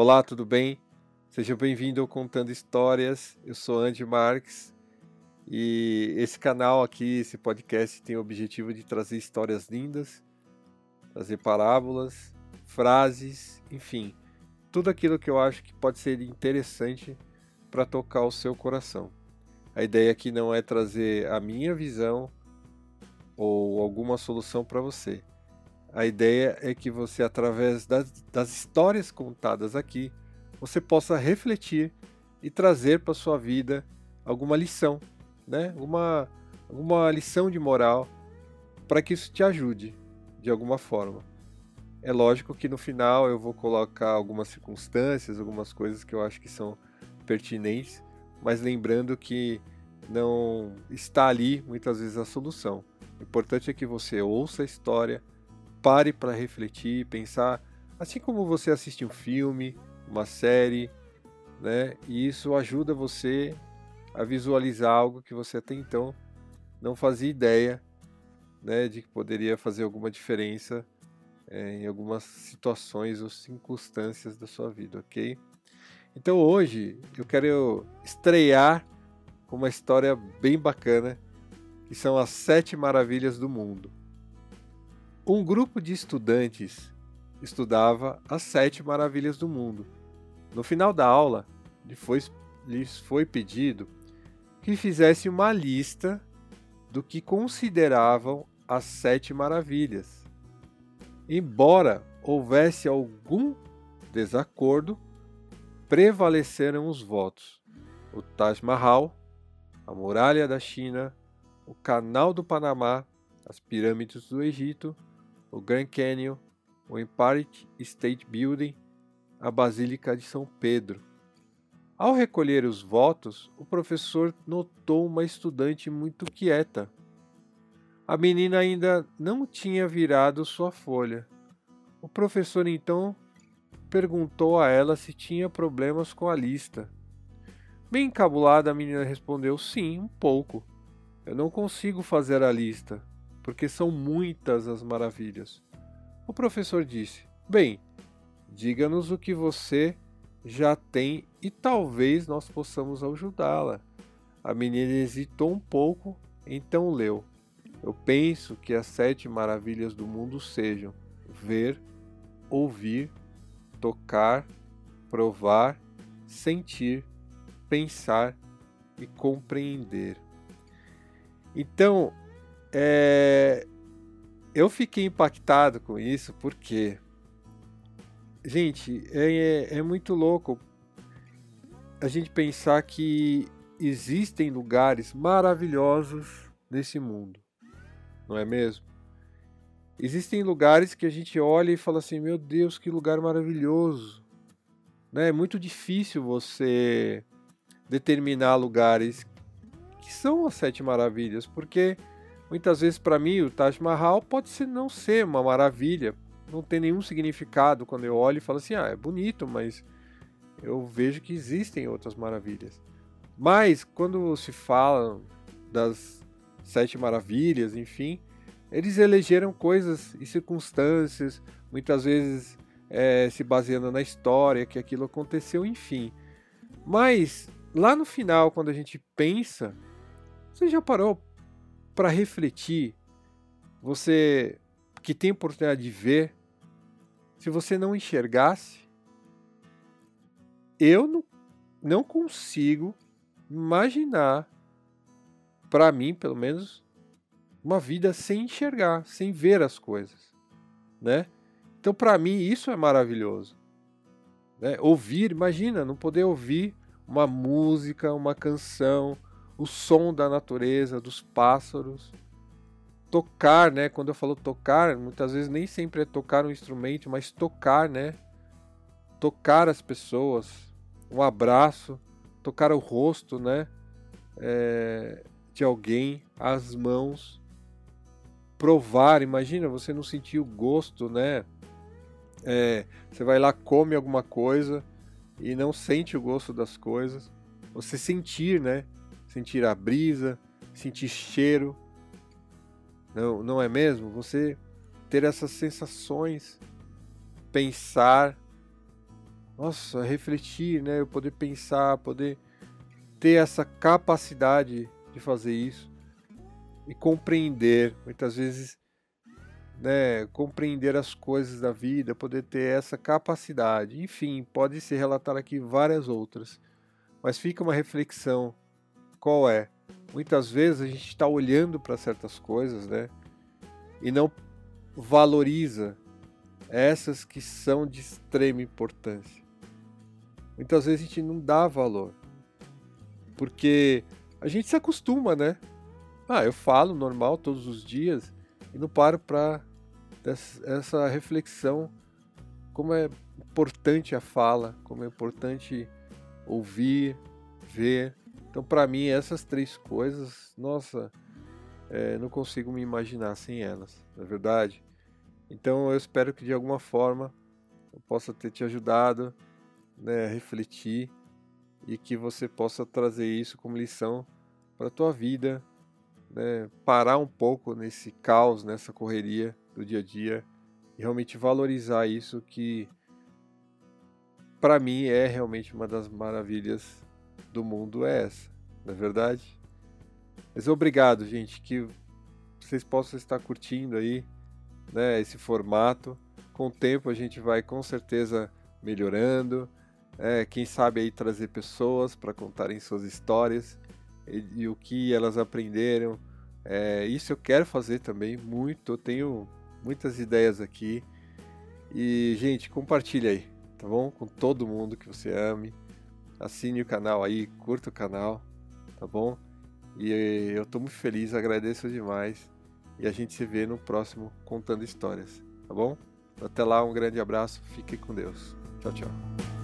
Olá, tudo bem? Seja bem-vindo ao Contando Histórias. Eu sou Andy Marques e esse canal aqui, esse podcast, tem o objetivo de trazer histórias lindas, trazer parábolas, frases, enfim, tudo aquilo que eu acho que pode ser interessante para tocar o seu coração. A ideia aqui não é trazer a minha visão ou alguma solução para você. A ideia é que você, através das, das histórias contadas aqui, você possa refletir e trazer para sua vida alguma lição, né? Uma, alguma lição de moral para que isso te ajude de alguma forma. É lógico que no final eu vou colocar algumas circunstâncias, algumas coisas que eu acho que são pertinentes, mas lembrando que não está ali muitas vezes a solução. O importante é que você ouça a história, pare para refletir, pensar, assim como você assiste um filme, uma série, né? E isso ajuda você a visualizar algo que você até então não fazia ideia, né, de que poderia fazer alguma diferença é, em algumas situações ou circunstâncias da sua vida, ok? Então hoje eu quero estrear com uma história bem bacana, que são as sete maravilhas do mundo. Um grupo de estudantes estudava as sete maravilhas do mundo. No final da aula, lhes foi pedido que fizessem uma lista do que consideravam as sete maravilhas. Embora houvesse algum desacordo, prevaleceram os votos. O Taj Mahal, a Muralha da China, o Canal do Panamá, as Pirâmides do Egito, o Grand Canyon, o Empire State Building, a Basílica de São Pedro. Ao recolher os votos, o professor notou uma estudante muito quieta. A menina ainda não tinha virado sua folha. O professor então perguntou a ela se tinha problemas com a lista. Bem encabulada, a menina respondeu: Sim, um pouco. Eu não consigo fazer a lista porque são muitas as maravilhas. O professor disse: Bem, diga-nos o que você já tem e talvez nós possamos ajudá-la. A menina hesitou um pouco, então leu: Eu penso que as sete maravilhas do mundo sejam ver, ouvir, tocar, provar, sentir, pensar e compreender. Então, é, eu fiquei impactado com isso porque, gente, é, é, é muito louco a gente pensar que existem lugares maravilhosos nesse mundo, não é mesmo? Existem lugares que a gente olha e fala assim: meu Deus, que lugar maravilhoso. Né? É muito difícil você determinar lugares que são as sete maravilhas, porque Muitas vezes para mim o Taj Mahal pode ser não ser uma maravilha, não tem nenhum significado quando eu olho e falo assim, ah, é bonito, mas eu vejo que existem outras maravilhas. Mas quando se fala das sete maravilhas, enfim, eles elegeram coisas e circunstâncias, muitas vezes é, se baseando na história que aquilo aconteceu, enfim. Mas lá no final, quando a gente pensa, você já parou para refletir, você que tem oportunidade de ver, se você não enxergasse, eu não, não consigo imaginar, para mim pelo menos, uma vida sem enxergar, sem ver as coisas, né? Então para mim isso é maravilhoso. Né? Ouvir, imagina, não poder ouvir uma música, uma canção, o som da natureza, dos pássaros. Tocar, né? Quando eu falo tocar, muitas vezes nem sempre é tocar um instrumento, mas tocar, né? Tocar as pessoas, um abraço, tocar o rosto, né? É, de alguém, as mãos, provar. Imagina você não sentir o gosto, né? É, você vai lá, come alguma coisa e não sente o gosto das coisas. Você sentir, né? Sentir a brisa, sentir cheiro. Não, não é mesmo? Você ter essas sensações, pensar, nossa, refletir, né? Eu poder pensar, poder ter essa capacidade de fazer isso e compreender, muitas vezes, né, compreender as coisas da vida, poder ter essa capacidade. Enfim, pode se relatar aqui várias outras, mas fica uma reflexão: qual é? Muitas vezes a gente está olhando para certas coisas, né, e não valoriza essas que são de extrema importância. Muitas vezes a gente não dá valor. Porque a gente se acostuma, né? Ah, eu falo normal todos os dias e não paro para essa reflexão como é importante a fala, como é importante ouvir, ver. Então, para mim, essas três coisas, nossa, é, não consigo me imaginar sem elas, na é verdade. Então, eu espero que de alguma forma eu possa ter te ajudado né, refletir e que você possa trazer isso como lição para a tua vida, né, parar um pouco nesse caos, nessa correria do dia a dia e realmente valorizar isso que para mim é realmente uma das maravilhas do mundo é essa, não é verdade? Mas obrigado, gente, que vocês possam estar curtindo aí, né, esse formato. Com o tempo a gente vai com certeza melhorando, é, quem sabe aí trazer pessoas para contarem suas histórias e, e, o que elas aprenderam. É, isso eu quero fazer também muito, eu tenho muitas ideias aqui. E, gente, compartilha aí, tá bom? Com todo mundo que você ame. Assine o canal aí, curta o canal, tá bom? E eu tô muito feliz, agradeço demais. E a gente se vê no próximo Contando Histórias, tá bom? Até lá, um grande abraço, fique com Deus. Tchau, tchau.